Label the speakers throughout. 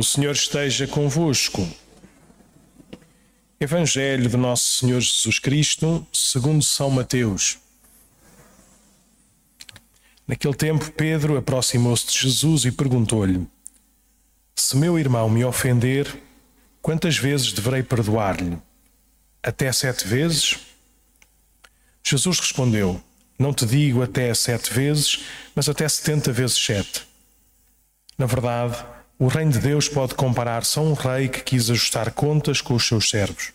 Speaker 1: O Senhor esteja convosco. Evangelho de Nosso Senhor Jesus Cristo, segundo São Mateus. Naquele tempo, Pedro aproximou-se de Jesus e perguntou-lhe: Se meu irmão me ofender, quantas vezes deverei perdoar-lhe? Até sete vezes? Jesus respondeu: Não te digo até sete vezes, mas até setenta vezes sete. Na verdade, o reino de Deus pode comparar-se a um rei que quis ajustar contas com os seus servos.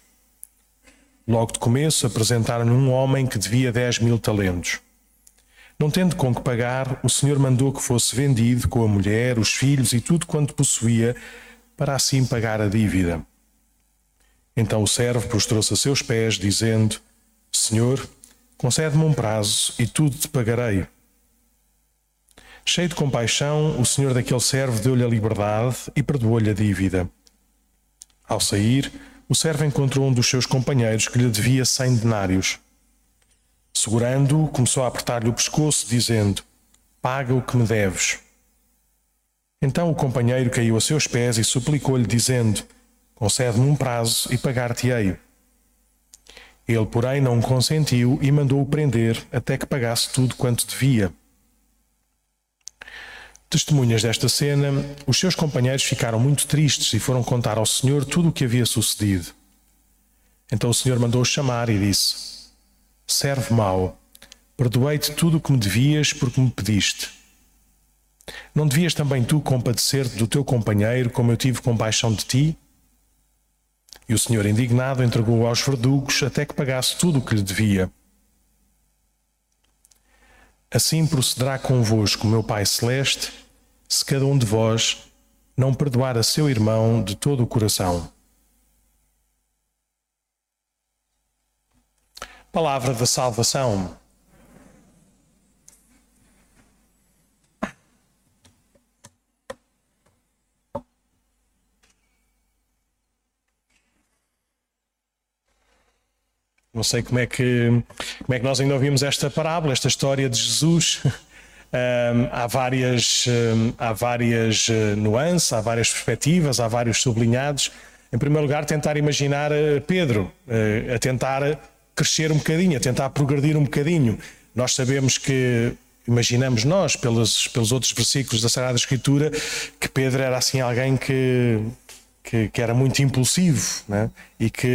Speaker 1: Logo de começo, apresentaram-lhe um homem que devia dez mil talentos. Não tendo com que pagar, o Senhor mandou que fosse vendido com a mulher, os filhos e tudo quanto possuía, para assim pagar a dívida. Então o servo prostrou-se a seus pés, dizendo: Senhor, concede-me um prazo e tudo te pagarei. Cheio de compaixão, o senhor daquele servo deu-lhe a liberdade e perdoou-lhe a dívida. Ao sair, o servo encontrou um dos seus companheiros que lhe devia cem denários. Segurando-o, começou a apertar-lhe o pescoço, dizendo: Paga o que me deves. Então o companheiro caiu a seus pés e suplicou-lhe, dizendo: Concede-me um prazo e pagar-te-ei. Ele, porém, não consentiu e mandou-o prender até que pagasse tudo quanto devia. Testemunhas desta cena, os seus companheiros ficaram muito tristes e foram contar ao Senhor tudo o que havia sucedido. Então o Senhor mandou-os chamar e disse: Serve mau, perdoei-te tudo o que me devias porque me pediste. Não devias também tu compadecer-te do teu companheiro como eu tive compaixão de ti? E o Senhor, indignado, entregou-o aos verdugos até que pagasse tudo o que lhe devia. Assim procederá convosco, meu Pai Celeste, se cada um de vós não perdoar a seu irmão de todo o coração. Palavra da salvação. Não sei como é que como é que nós ainda ouvimos esta parábola, esta história de Jesus um, há várias, um, há várias uh, nuances, há várias perspectivas, há vários sublinhados. Em primeiro lugar, tentar imaginar uh, Pedro, uh, a tentar crescer um bocadinho, a tentar progredir um bocadinho. Nós sabemos que, imaginamos nós, pelos, pelos outros versículos da Sagrada Escritura, que Pedro era assim alguém que que, que, era muito impulsivo né? e, que,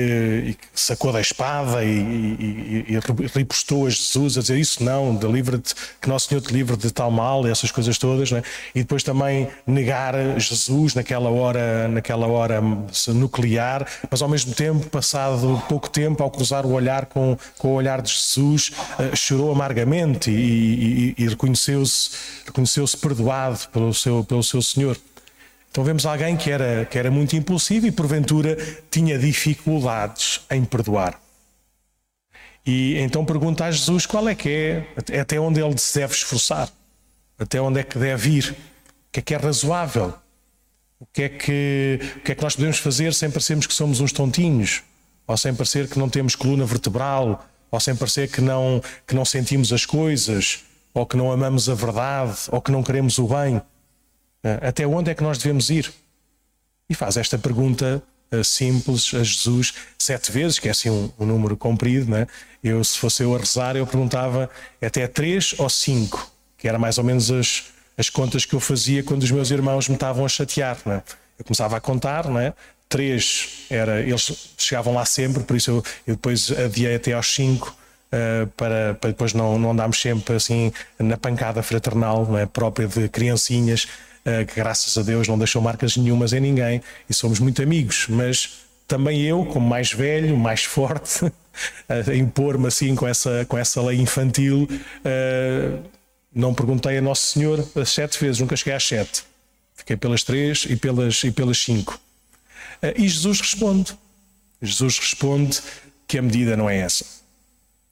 Speaker 1: e, que, sacou da espada e, e, e, ripostou a Jesus a dizer isso não, de livre que Nosso Senhor te livre de tal mal, essas coisas todas, né? e depois também negar Jesus naquela hora, naquela hora nuclear, mas ao mesmo tempo, passado pouco tempo, ao cruzar o olhar com, com o olhar de Jesus, uh, chorou amargamente e, reconheceu-se reconheceu perdoado pelo seu, pelo seu Senhor. Então vemos alguém que era, que era muito impulsivo e porventura tinha dificuldades em perdoar. E então pergunta a Jesus qual é que é, até onde ele se deve esforçar, até onde é que deve ir, o que é que é razoável, o que é que, o que, é que nós podemos fazer sem parecermos que somos uns tontinhos, ou sem parecer que não temos coluna vertebral, ou sem parecer que não, que não sentimos as coisas, ou que não amamos a verdade, ou que não queremos o bem. Eh, até onde é que nós devemos ir? E faz esta pergunta uh, simples a Jesus sete vezes, que é assim um, um, número comprido, né? Eu, se fosse eu a rezar, eu perguntava até três ou cinco, que era mais ou menos as, as contas que eu fazia quando os meus irmãos me estavam a chatear, né? Eu começava a contar, né? Três era, eles chegavam lá sempre, por isso eu, eu depois adiei até aos cinco. Uh, para, para, depois não, não andarmos sempre assim na pancada fraternal não é? própria de criancinhas eh, que graças a Deus não deixou marcas nenhumas em ninguém e somos muito amigos, mas também eu, como mais velho, mais forte, a impor-me assim com essa, com essa lei infantil, uh, não perguntei a Nosso Senhor as sete vezes, nunca cheguei às sete. Fiquei pelas três e pelas, e pelas cinco. Uh, e Jesus responde. Jesus responde que a medida não é essa.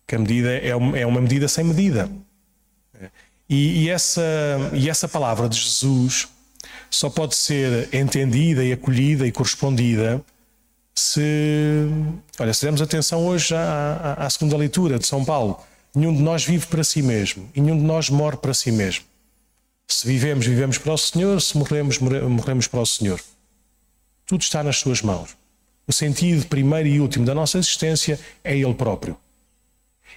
Speaker 1: Que a medida é é uma medida sem medida. E, e, essa, e essa palavra de Jesus só pode ser entendida e acolhida e correspondida se. Olha, se dermos atenção hoje à, à, à segunda leitura de São Paulo. Nenhum de nós vive para si mesmo e nenhum de nós morre para si mesmo. Se vivemos, vivemos para o Senhor, se morremos, morremos para o Senhor. Tudo está nas suas mãos. O sentido primeiro e último da nossa existência é Ele próprio.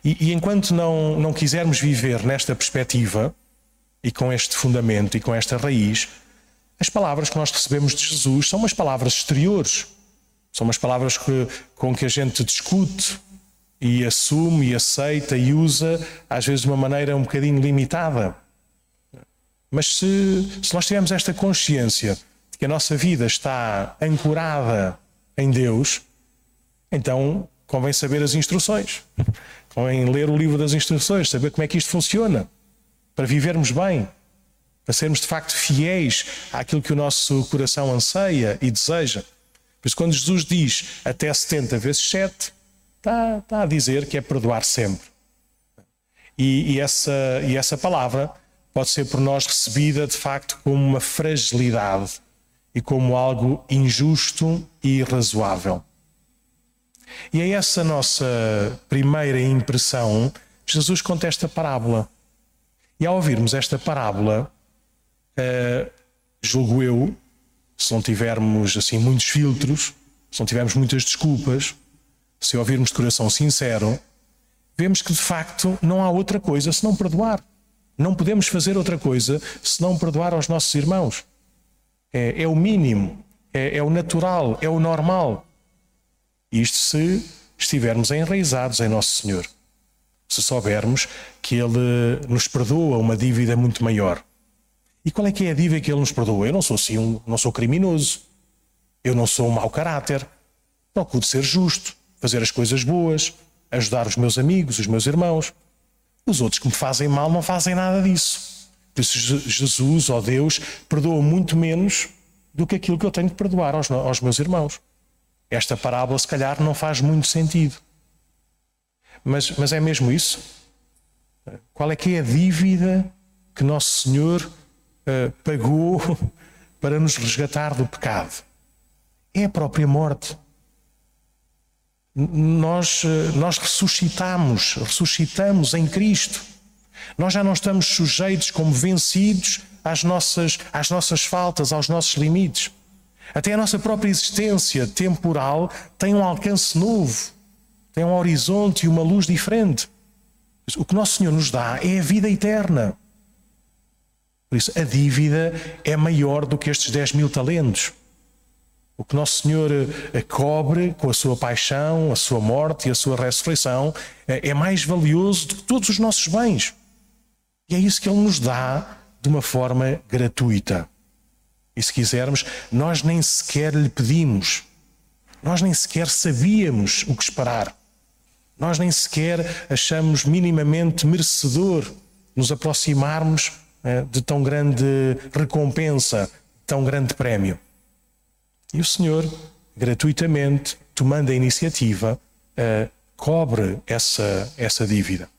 Speaker 1: E, e enquanto não, não quisermos viver nesta perspectiva, e com este fundamento e com esta raiz, as palavras que nós recebemos de Jesus são umas palavras exteriores, são umas palavras que, com que a gente discute e assume e aceita e usa, às vezes de uma maneira um bocadinho limitada. Mas se, se nós tivermos esta consciência de que a nossa vida está ancorada em Deus, então convém saber as instruções, convém ler o livro das instruções, saber como é que isto funciona, para vivermos bem, para sermos de facto fiéis àquilo que o nosso coração anseia e deseja. Por isso, quando Jesus diz até 70 vezes 7, está, está a dizer que é perdoar sempre. E, e, essa, e essa palavra pode ser por nós recebida de facto como uma fragilidade e como algo injusto e irrazoável. E é essa nossa primeira impressão, Jesus conta esta parábola. E ao ouvirmos esta parábola, uh, julgo eu, se não tivermos assim muitos filtros, se não tivermos muitas desculpas, se ouvirmos de coração sincero, vemos que de facto não há outra coisa senão perdoar. Não podemos fazer outra coisa senão perdoar aos nossos irmãos. É, é o mínimo, é, é o natural, é o normal. Isto se estivermos enraizados em Nosso Senhor. Se soubermos que Ele nos perdoa uma dívida muito maior. E qual é que é a dívida que Ele nos perdoa? Eu não sou assim, não sou criminoso. Eu não sou um mau caráter. Procuro ser justo, fazer as coisas boas, ajudar os meus amigos, os meus irmãos. Os outros que me fazem mal não fazem nada disso. Por isso, Jesus, ó Deus, perdoa muito menos do que aquilo que eu tenho de perdoar aos, aos meus irmãos. Esta parábola, se calhar, não faz muito sentido. Mas, mas é mesmo isso? Qual é que é a dívida que Nosso Senhor uh, pagou para nos resgatar do pecado? É a própria morte nós, eh, nós ressuscitamos, ressuscitamos em Cristo. Nós já não estamos sujeitos como vencidos às nossas, às nossas faltas, aos nossos limites. Até a nossa própria existência temporal tem um alcance novo, tem um horizonte e uma luz diferente. O que Nosso Senhor nos dá é a vida eterna. Por isso, a dívida é maior do que estes 10 mil talentos. O que Nosso Senhor eh, cobre com a sua paixão, a sua morte e a sua ressurreição eh, é mais valioso do que todos os nossos bens. E é isso que Ele nos dá de uma forma gratuita. E se quisermos, nós nem sequer lhe pedimos, nós nem sequer sabíamos o que esperar, nós nem sequer achamos minimamente merecedor nos aproximarmos eh, de tão grande recompensa, tão grande prémio. E o Senhor, gratuitamente, tomando a iniciativa, uh, cobre essa, essa dívida.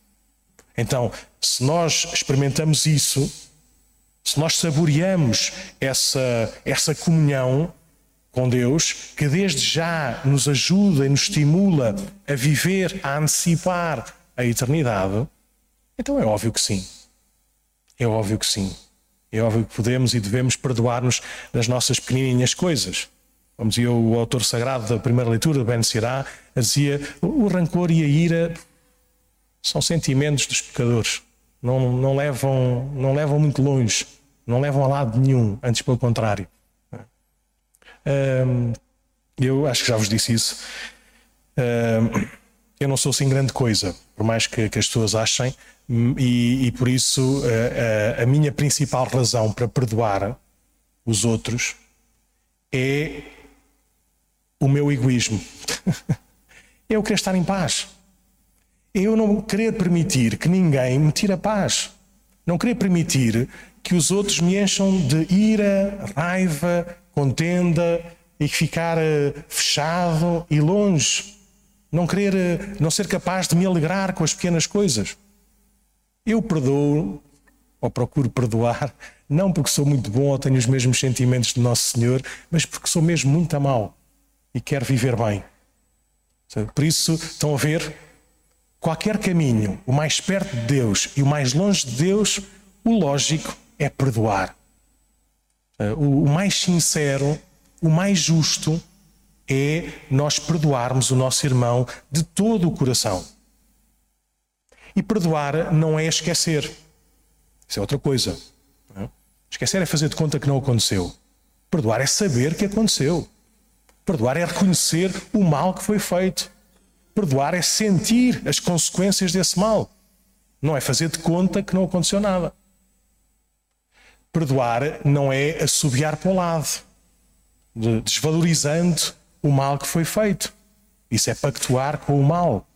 Speaker 1: Então, se nós experimentamos isso, se nós saboreamos essa, essa comunhão com Deus, que desde já nos ajuda e nos estimula a viver, a antecipar a eternidade, então é óbvio que sim. É óbvio que sim. É óbvio que podemos e devemos perdoar-nos nas nossas pequenininhas coisas. Como dizia o autor sagrado da primeira leitura, Ben Sirá, dizia: o rancor e a ira são sentimentos dos pecadores. Não, não, levam, não levam muito longe, não levam a lado nenhum, antes pelo contrário. eu acho que já vos disse isso. eu não sou assim grande coisa, por mais que, que as pessoas achem, e, e por isso a, a, a minha principal razão para perdoar os outros é o meu egoísmo. eu querer estar em paz. Eu não querer permitir que ninguém me tire a paz. Não querer permitir que os outros me encham de ira, raiva, contenda e ficar eh, fechado e longe. Não querer, eh, não ser capaz de me alegrar com as pequenas coisas. Eu perdoo, ou procuro perdoar, não porque sou muito bom ou tenho os mesmos sentimentos de Nosso Senhor, mas porque sou mesmo muito mal e quer viver bem. Por isso, estão a ver? Qualquer caminho, o mais perto de Deus e o mais longe de Deus, o lógico é perdoar. O mais sincero o mais justo é nós perdoarmos o nosso irmão de todo o coração. E perdoar não é esquecer. Isso é outra coisa. É? Esquecer é fazer de conta que não aconteceu. Perdoar é saber que aconteceu. Perdoar é reconhecer o mal que foi feito. Perdoar é sentir as consequências desse mal. Não é fazer de conta que não aconteceu nada. Perdoar não é assobiar para o lado, desvalorizando o mal que foi feito. Isso é pactuar com o mal.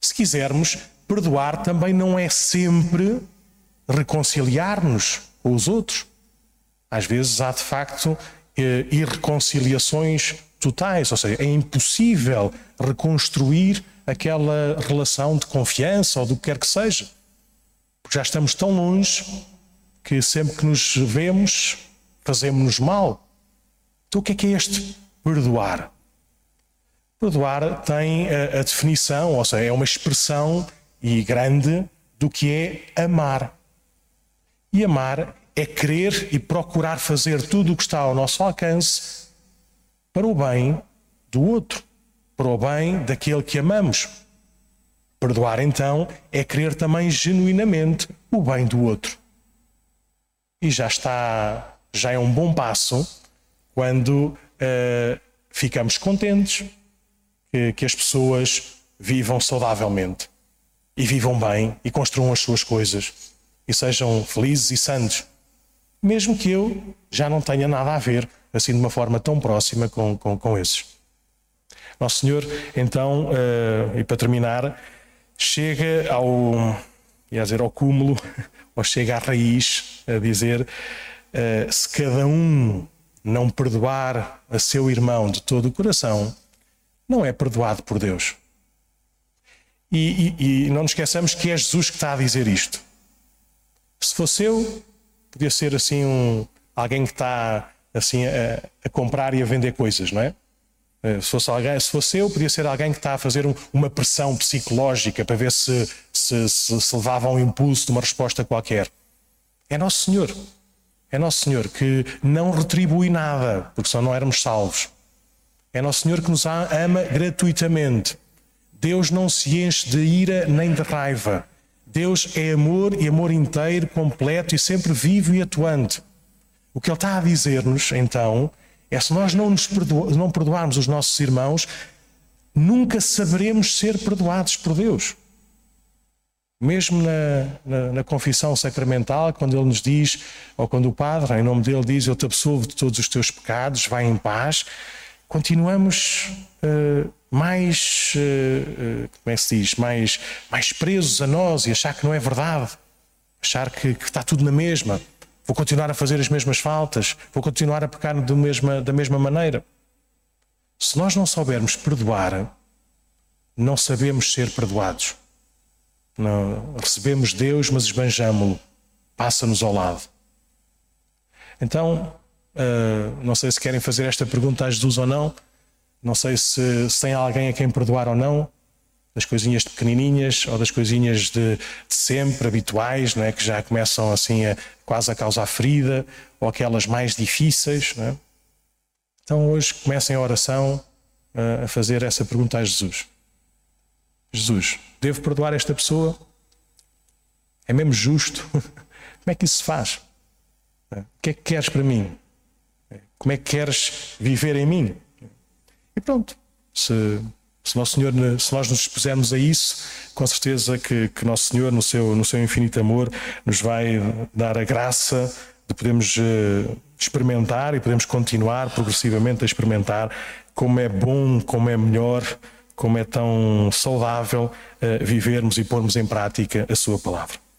Speaker 1: Se quisermos, perdoar também não é sempre reconciliar-nos com os outros. Às vezes há de facto eh, irreconciliações totais, ou seja, é impossível reconstruir aquela relação de confiança ou do que quer que seja. Porque já estamos tão longe que sempre que nos vemos fazemos-nos mal. Então o que é que é este perdoar? Perdoar tem a, a definição, ou seja, é uma expressão e grande do que é amar. E amar é querer e procurar fazer tudo o que está ao nosso alcance para o bem do outro, para o bem daquele que amamos. Perdoar, então, é querer também genuinamente o bem do outro. E já está, já é um bom passo quando uh, ficamos contentes que, que as pessoas vivam saudavelmente e vivam bem e construam as suas coisas e sejam felizes e santos mesmo que eu já não tenha nada a ver, assim de uma forma tão próxima com, com, com esses. Nosso Senhor, então, uh, e para terminar, chega ao, ia dizer, ao cúmulo, ou chega à raiz, a dizer: uh, se cada um não perdoar a seu irmão de todo o coração, não é perdoado por Deus. E, e, e não nos esqueçamos que é Jesus que está a dizer isto. Se fosse eu, podia ser assim um, alguém que está assim a, a, comprar e a vender coisas, não é? Eh, se fosse, alguém, se fosse eu, podia ser alguém que está a fazer um, uma pressão psicológica para ver se, se, se, se levava um impulso de uma resposta qualquer. É Nosso Senhor. É Nosso Senhor que não retribui nada, porque senão não éramos salvos. É Nosso Senhor que nos ama gratuitamente. Deus não se enche de ira nem de raiva. Deus é amor e amor inteiro, completo e sempre vivo e atuante. O que Ele está a dizer-nos, então, é se nós não, nos perdoa, não perdoarmos os nossos irmãos, nunca saberemos ser perdoados por Deus. Mesmo na, na, na, confissão sacramental, quando ele nos diz, ou quando o Padre, em nome dele, diz: Eu te absolvo de todos os teus pecados, vai em paz, continuamos uh, mais, uh, como é que se diz, mais, mais presos a nós e achar que não é verdade, achar que, que está tudo na mesma, vou continuar a fazer as mesmas faltas, vou continuar a pecar mesma, da mesma maneira. Se nós não soubermos perdoar, não sabemos ser perdoados. Não, recebemos Deus, mas esbanjamo-lo, passa-nos ao lado. Então, uh, não sei se querem fazer esta pergunta a Jesus ou não. Não sei se, se tem alguém a quem perdoar ou não, das coisinhas pequenininhas ou das coisinhas de, de, sempre, habituais, não é? que já começam assim a, quase a causar ferida, ou aquelas mais difíceis. Não é? Então hoje comecem a oração a fazer essa pergunta a Jesus. Jesus, devo perdoar esta pessoa? É mesmo justo? Como é que isso se faz? O que é que queres para mim? Como é que queres viver em mim? E pronto, se, se, Nosso Senhor, se nós nos dispusermos a isso, com certeza que, que Nosso Senhor, no seu, no seu infinito amor, nos vai dar a graça de podermos uh, experimentar e podemos continuar progressivamente a experimentar como é bom, como é melhor, como é tão saudável uh, vivermos e pormos em prática a Sua palavra.